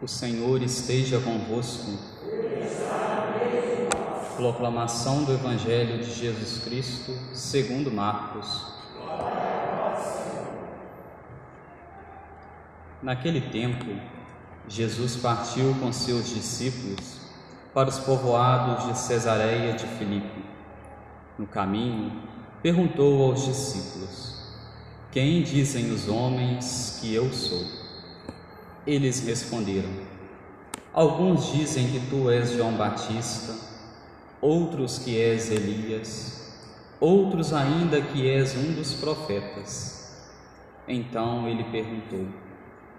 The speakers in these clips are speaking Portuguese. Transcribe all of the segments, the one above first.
O Senhor esteja convosco. Proclamação do Evangelho de Jesus Cristo, segundo Marcos. Naquele tempo, Jesus partiu com seus discípulos para os povoados de Cesareia de Filipe. No caminho, perguntou aos discípulos: Quem dizem os homens que eu sou? Eles responderam: Alguns dizem que tu és João Batista, outros que és Elias, outros ainda que és um dos profetas. Então ele perguntou: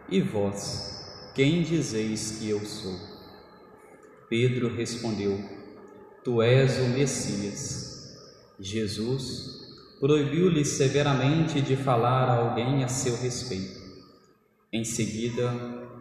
E vós, quem dizeis que eu sou? Pedro respondeu: Tu és o Messias. Jesus proibiu-lhe severamente de falar a alguém a seu respeito. Em seguida,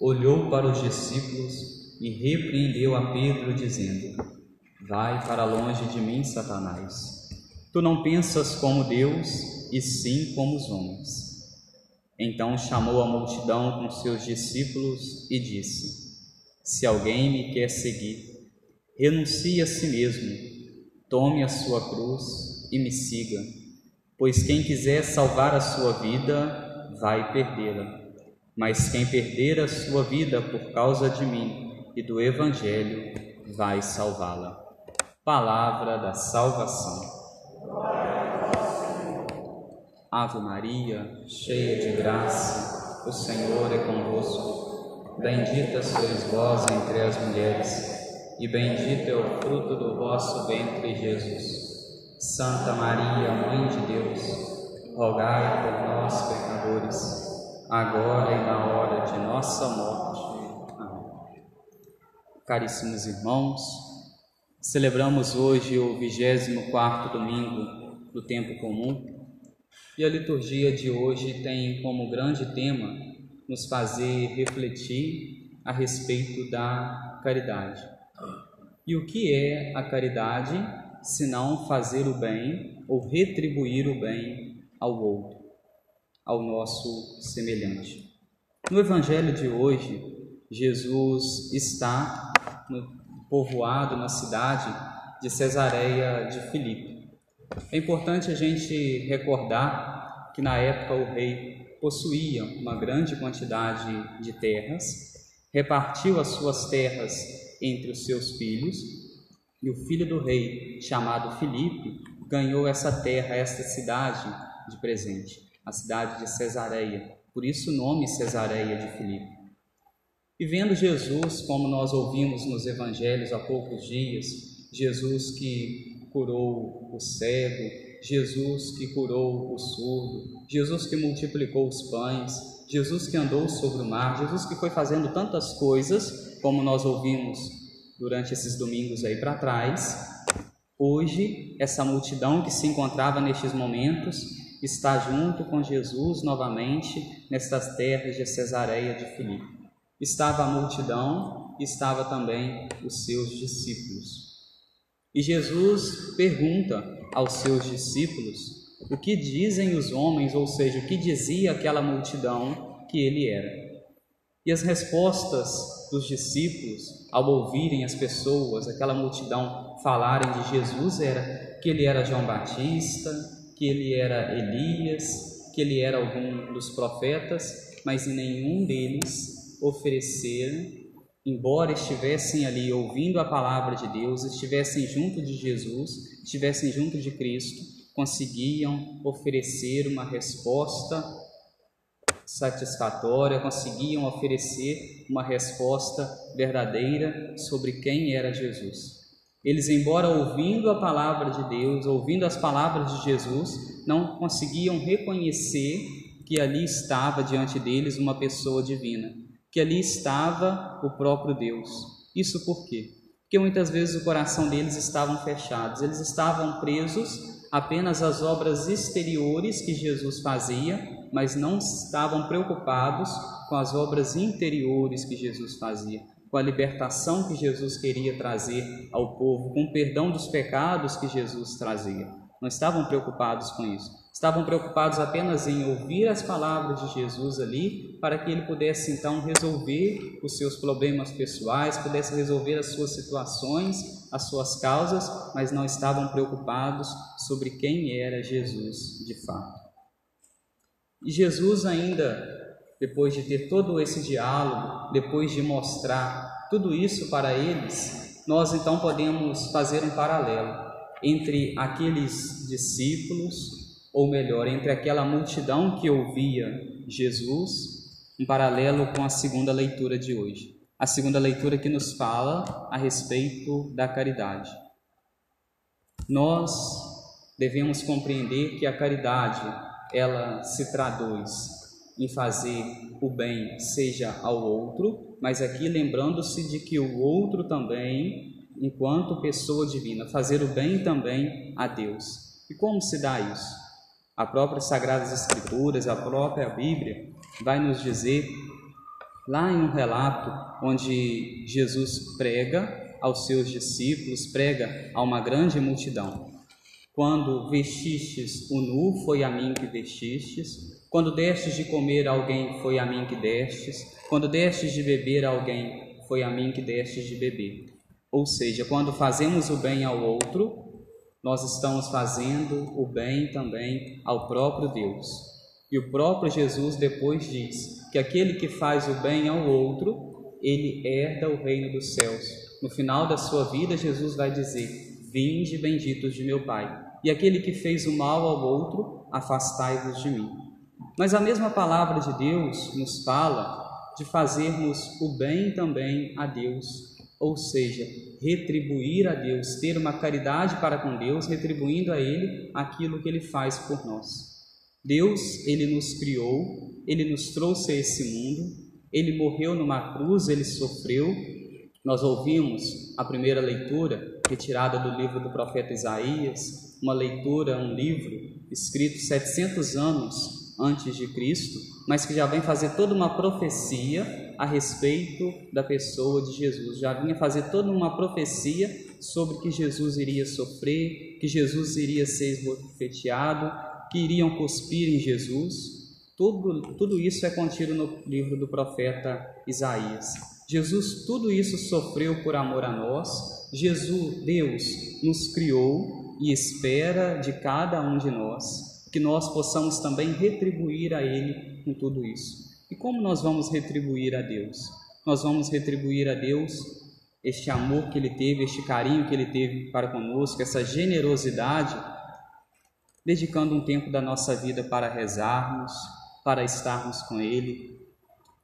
olhou para os discípulos e repreendeu a Pedro, dizendo: Vai para longe de mim, Satanás. Tu não pensas como Deus, e sim como os homens. Então chamou a multidão com seus discípulos e disse: Se alguém me quer seguir, renuncie a si mesmo, tome a sua cruz e me siga, pois quem quiser salvar a sua vida, vai perdê-la mas quem perder a sua vida por causa de mim e do Evangelho vai salvá-la. Palavra da salvação. Ave Maria, cheia de graça, o Senhor é convosco. Bendita sois vós entre as mulheres, e bendito é o fruto do vosso ventre, Jesus. Santa Maria, Mãe de Deus, rogai por nós, pecadores agora e na hora de nossa morte. Amém. Caríssimos irmãos, celebramos hoje o 24 domingo do tempo comum e a liturgia de hoje tem como grande tema nos fazer refletir a respeito da caridade. E o que é a caridade se não fazer o bem ou retribuir o bem ao outro? Ao nosso semelhante. No Evangelho de hoje, Jesus está no povoado, na cidade de Cesareia de Filipe. É importante a gente recordar que na época o rei possuía uma grande quantidade de terras, repartiu as suas terras entre os seus filhos, e o filho do rei, chamado Filipe, ganhou essa terra, esta cidade de presente a cidade de Cesareia, por isso o nome Cesareia de Filipe. E vendo Jesus, como nós ouvimos nos evangelhos há poucos dias, Jesus que curou o cego, Jesus que curou o surdo, Jesus que multiplicou os pães, Jesus que andou sobre o mar, Jesus que foi fazendo tantas coisas, como nós ouvimos durante esses domingos aí para trás. Hoje, essa multidão que se encontrava nestes momentos está junto com Jesus novamente nestas terras de Cesareia de Filipe. Estava a multidão, estava também os seus discípulos. E Jesus pergunta aos seus discípulos o que dizem os homens, ou seja, o que dizia aquela multidão que ele era. E as respostas dos discípulos, ao ouvirem as pessoas, aquela multidão falarem de Jesus, era que ele era João Batista, que ele era Elias, que ele era algum dos profetas, mas nenhum deles ofereceram, embora estivessem ali ouvindo a palavra de Deus, estivessem junto de Jesus, estivessem junto de Cristo, conseguiam oferecer uma resposta satisfatória, conseguiam oferecer uma resposta verdadeira sobre quem era Jesus. Eles, embora ouvindo a palavra de Deus, ouvindo as palavras de Jesus, não conseguiam reconhecer que ali estava diante deles uma pessoa divina. que ali estava o próprio Deus. Isso por quê? Porque muitas vezes o coração deles estavam fechados, eles estavam presos apenas às obras exteriores que Jesus fazia, mas não estavam preocupados com as obras interiores que Jesus fazia, com a libertação que Jesus queria trazer ao povo, com o perdão dos pecados que Jesus trazia. Não estavam preocupados com isso. Estavam preocupados apenas em ouvir as palavras de Jesus ali, para que ele pudesse então resolver os seus problemas pessoais, pudesse resolver as suas situações, as suas causas, mas não estavam preocupados sobre quem era Jesus de fato. E Jesus ainda, depois de ter todo esse diálogo, depois de mostrar tudo isso para eles, nós então podemos fazer um paralelo entre aqueles discípulos, ou melhor, entre aquela multidão que ouvia Jesus, em paralelo com a segunda leitura de hoje. A segunda leitura que nos fala a respeito da caridade. Nós devemos compreender que a caridade, ela se traduz em fazer o bem seja ao outro, mas aqui lembrando-se de que o outro também enquanto pessoa divina, fazer o bem também a Deus. E como se dá isso? A própria Sagradas Escrituras, a própria Bíblia, vai nos dizer, lá em um relato onde Jesus prega aos seus discípulos, prega a uma grande multidão. Quando vestistes o nu, foi a mim que vestistes. Quando destes de comer a alguém, foi a mim que destes. Quando destes de beber a alguém, foi a mim que destes de beber. Ou seja, quando fazemos o bem ao outro, nós estamos fazendo o bem também ao próprio Deus. E o próprio Jesus depois diz que aquele que faz o bem ao outro, ele herda o reino dos céus. No final da sua vida, Jesus vai dizer: Vinde benditos de meu Pai. E aquele que fez o mal ao outro, afastai-vos de mim. Mas a mesma palavra de Deus nos fala de fazermos o bem também a Deus ou seja, retribuir a Deus, ter uma caridade para com Deus, retribuindo a Ele aquilo que Ele faz por nós. Deus, Ele nos criou, Ele nos trouxe a esse mundo, Ele morreu numa cruz, Ele sofreu. Nós ouvimos a primeira leitura, retirada do livro do profeta Isaías, uma leitura, um livro escrito 700 anos antes de Cristo, mas que já vem fazer toda uma profecia a respeito da pessoa de Jesus. Já vinha fazer toda uma profecia sobre que Jesus iria sofrer, que Jesus iria ser esbofeteado, que iriam cuspir em Jesus. Tudo, tudo isso é contido no livro do profeta Isaías. Jesus tudo isso sofreu por amor a nós. Jesus, Deus, nos criou e espera de cada um de nós que nós possamos também retribuir a Ele com tudo isso. E como nós vamos retribuir a Deus? Nós vamos retribuir a Deus este amor que Ele teve, este carinho que Ele teve para conosco, essa generosidade, dedicando um tempo da nossa vida para rezarmos, para estarmos com Ele,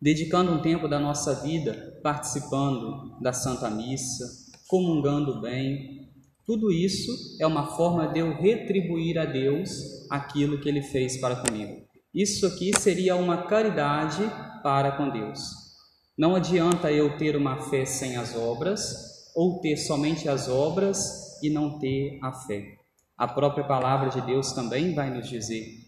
dedicando um tempo da nossa vida participando da Santa Missa, comungando bem, tudo isso é uma forma de eu retribuir a Deus aquilo que Ele fez para comigo. Isso aqui seria uma caridade para com Deus. Não adianta eu ter uma fé sem as obras, ou ter somente as obras e não ter a fé. A própria palavra de Deus também vai nos dizer: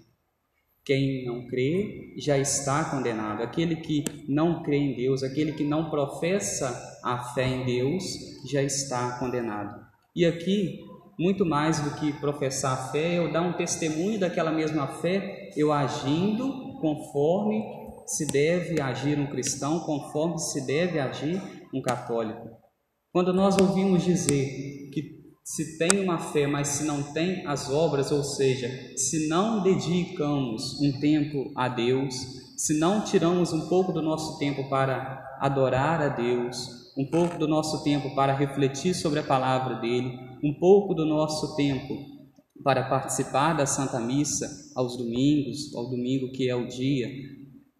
quem não crê já está condenado. Aquele que não crê em Deus, aquele que não professa a fé em Deus, já está condenado. E aqui, muito mais do que professar a fé, eu dar um testemunho daquela mesma fé, eu agindo conforme se deve agir um cristão, conforme se deve agir um católico. Quando nós ouvimos dizer que se tem uma fé, mas se não tem as obras, ou seja, se não dedicamos um tempo a Deus, se não tiramos um pouco do nosso tempo para adorar a Deus, um pouco do nosso tempo para refletir sobre a palavra dele, um pouco do nosso tempo para participar da Santa Missa aos domingos, ao domingo que é o dia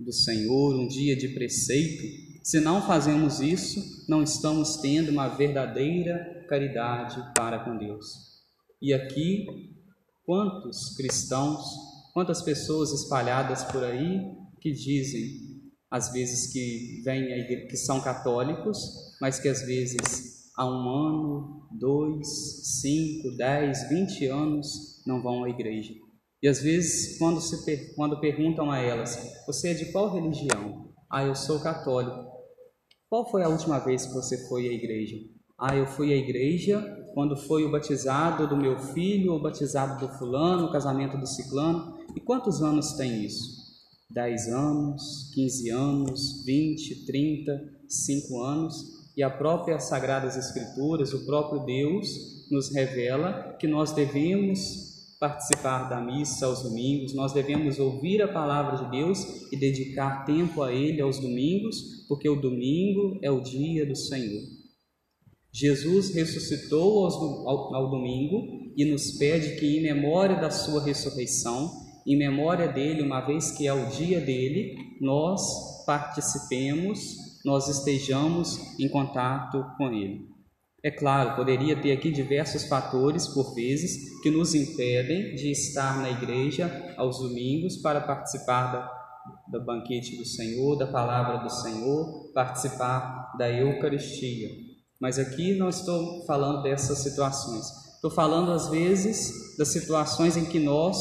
do Senhor, um dia de preceito. Se não fazemos isso, não estamos tendo uma verdadeira caridade para com Deus. E aqui, quantos cristãos, quantas pessoas espalhadas por aí que dizem às vezes que vêm igreja, que são católicos, mas que às vezes há um ano, dois, cinco, dez, vinte anos não vão à igreja. E às vezes, quando, se, quando perguntam a elas, você é de qual religião? Ah, eu sou católico. Qual foi a última vez que você foi à igreja? Ah, eu fui à igreja quando foi o batizado do meu filho, o batizado do fulano, o casamento do ciclano. E quantos anos tem isso? 10 anos, 15 anos, 20, 30, 5 anos. E a própria Sagradas Escrituras, o próprio Deus, nos revela que nós devemos participar da missa aos domingos, nós devemos ouvir a palavra de Deus e dedicar tempo a Ele aos domingos, porque o domingo é o dia do Senhor. Jesus ressuscitou ao, domingo e nos pede que, em memória da Sua ressurreição, em memória dele, uma vez que é o dia dele, nós participemos, nós estejamos em contato com Ele. É claro, poderia ter aqui diversos fatores, por vezes, que nos impedem de estar na igreja aos domingos para participar da, do banquete do Senhor, da palavra do Senhor, participar da Eucaristia. Mas aqui não estou falando dessas situações. Estou falando, às vezes, das situações em que nós,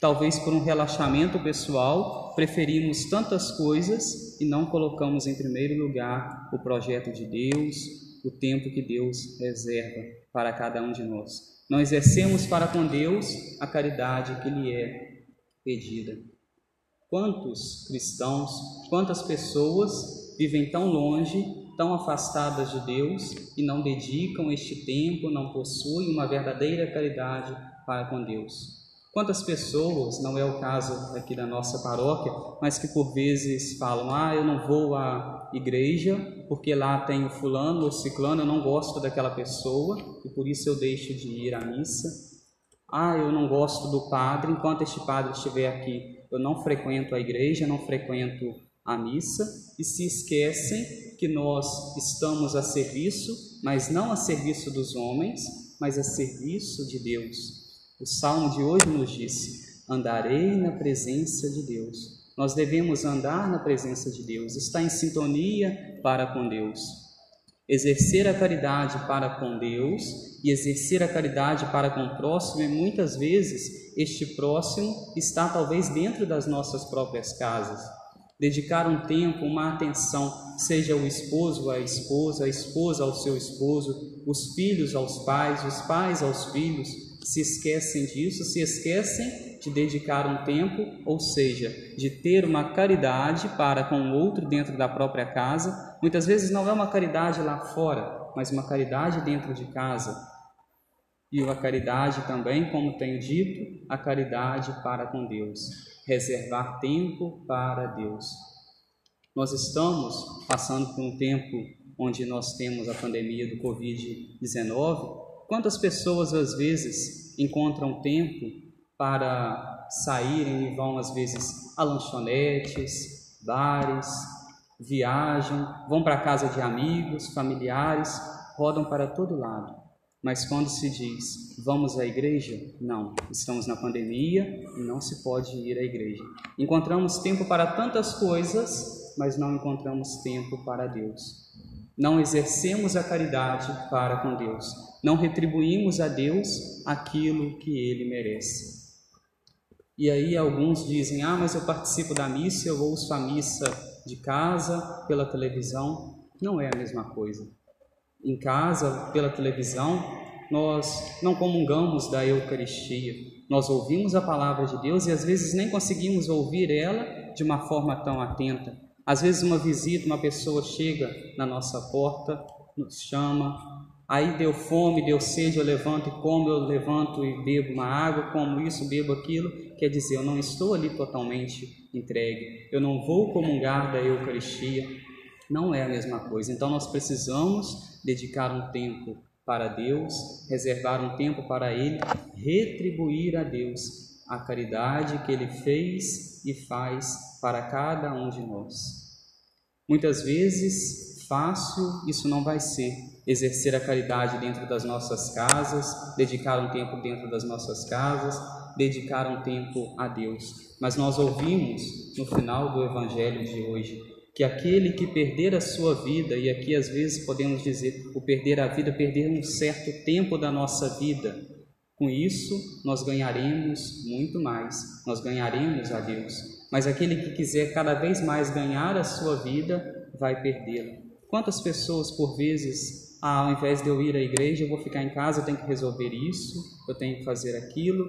talvez por um relaxamento pessoal, preferimos tantas coisas e não colocamos em primeiro lugar o projeto de Deus, o tempo que Deus reserva para cada um de nós. Não exercemos para com Deus a caridade que lhe é pedida. Quantos cristãos, quantas pessoas vivem tão longe, tão afastadas de Deus e não dedicam este tempo, não possuem uma verdadeira caridade para com Deus? Quantas pessoas, não é o caso aqui da nossa paróquia, mas que por vezes falam: ah, eu não vou à igreja porque lá tem o fulano ou ciclano, eu não gosto daquela pessoa e por isso eu deixo de ir à missa. Ah, eu não gosto do padre, enquanto este padre estiver aqui, eu não frequento a igreja, não frequento a missa e se esquecem que nós estamos a serviço, mas não a serviço dos homens, mas a serviço de Deus. O salmo de hoje nos diz: Andarei na presença de Deus. Nós devemos andar na presença de Deus, estar em sintonia para com Deus. Exercer a caridade para com Deus e exercer a caridade para com o próximo, e muitas vezes este próximo está talvez dentro das nossas próprias casas. Dedicar um tempo, uma atenção, seja o esposo à esposa, a esposa ao seu esposo, os filhos aos pais, os pais aos filhos, se esquecem disso, se esquecem de dedicar um tempo, ou seja, de ter uma caridade para com o outro dentro da própria casa. Muitas vezes não é uma caridade lá fora, mas uma caridade dentro de casa. E a caridade também, como tenho dito, a caridade para com Deus. Reservar tempo para Deus. Nós estamos passando por um tempo onde nós temos a pandemia do Covid-19 Quantas pessoas às vezes encontram tempo para saírem e vão às vezes a lanchonetes, bares, viajam, vão para casa de amigos, familiares, rodam para todo lado. Mas quando se diz vamos à igreja, não, estamos na pandemia e não se pode ir à igreja. Encontramos tempo para tantas coisas, mas não encontramos tempo para Deus. Não exercemos a caridade para com Deus, não retribuímos a Deus aquilo que ele merece. E aí alguns dizem: "Ah, mas eu participo da missa, eu ouço a missa de casa pela televisão". Não é a mesma coisa. Em casa, pela televisão, nós não comungamos da Eucaristia. Nós ouvimos a palavra de Deus e às vezes nem conseguimos ouvir ela de uma forma tão atenta. Às vezes uma visita, uma pessoa chega na nossa porta, nos chama, Aí deu fome, deu sede, eu levanto e como, eu levanto e bebo uma água, como isso, bebo aquilo. Quer dizer, eu não estou ali totalmente entregue, eu não vou comungar da Eucaristia. Não é a mesma coisa. Então nós precisamos dedicar um tempo para Deus, reservar um tempo para Ele, retribuir a Deus a caridade que Ele fez e faz para cada um de nós. Muitas vezes, fácil isso não vai ser, exercer a caridade dentro das nossas casas, dedicar um tempo dentro das nossas casas, dedicar um tempo a Deus. Mas nós ouvimos no final do Evangelho de hoje que aquele que perder a sua vida, e aqui às vezes podemos dizer o perder a vida, perder um certo tempo da nossa vida, com isso nós ganharemos muito mais, nós ganharemos a Deus. Mas aquele que quiser cada vez mais ganhar a sua vida, vai perdê-la. Quantas pessoas por vezes, ah, ao invés de eu ir à igreja, eu vou ficar em casa, eu tenho que resolver isso, eu tenho que fazer aquilo,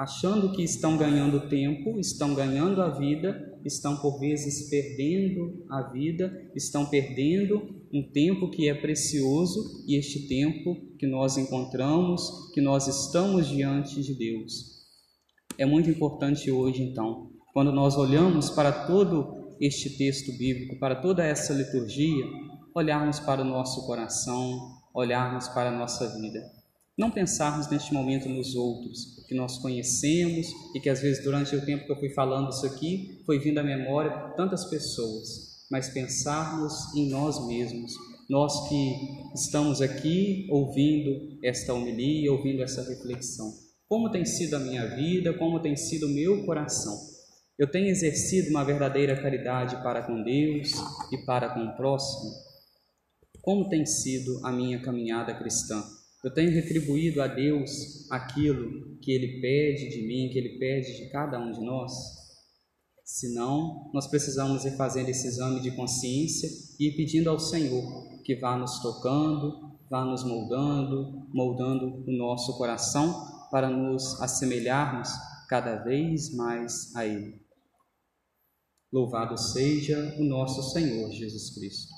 achando que estão ganhando tempo, estão ganhando a vida, estão por vezes perdendo a vida, estão perdendo um tempo que é precioso e este tempo que nós encontramos, que nós estamos diante de Deus. É muito importante hoje, então, quando nós olhamos para todo este texto bíblico, para toda essa liturgia, olharmos para o nosso coração, olharmos para a nossa vida não pensarmos neste momento nos outros, que nós conhecemos e que às vezes durante o tempo que eu fui falando isso aqui, foi vindo à memória tantas pessoas, mas pensarmos em nós mesmos, nós que estamos aqui ouvindo esta homilia, ouvindo essa reflexão. Como tem sido a minha vida, como tem sido o meu coração? Eu tenho exercido uma verdadeira caridade para com Deus e para com o próximo? Como tem sido a minha caminhada cristã? Eu tenho retribuído a Deus aquilo que Ele pede de mim, que Ele pede de cada um de nós? Se não, nós precisamos ir fazendo esse exame de consciência e ir pedindo ao Senhor que vá nos tocando, vá nos moldando, moldando o nosso coração para nos assemelharmos cada vez mais a Ele. Louvado seja o nosso Senhor Jesus Cristo.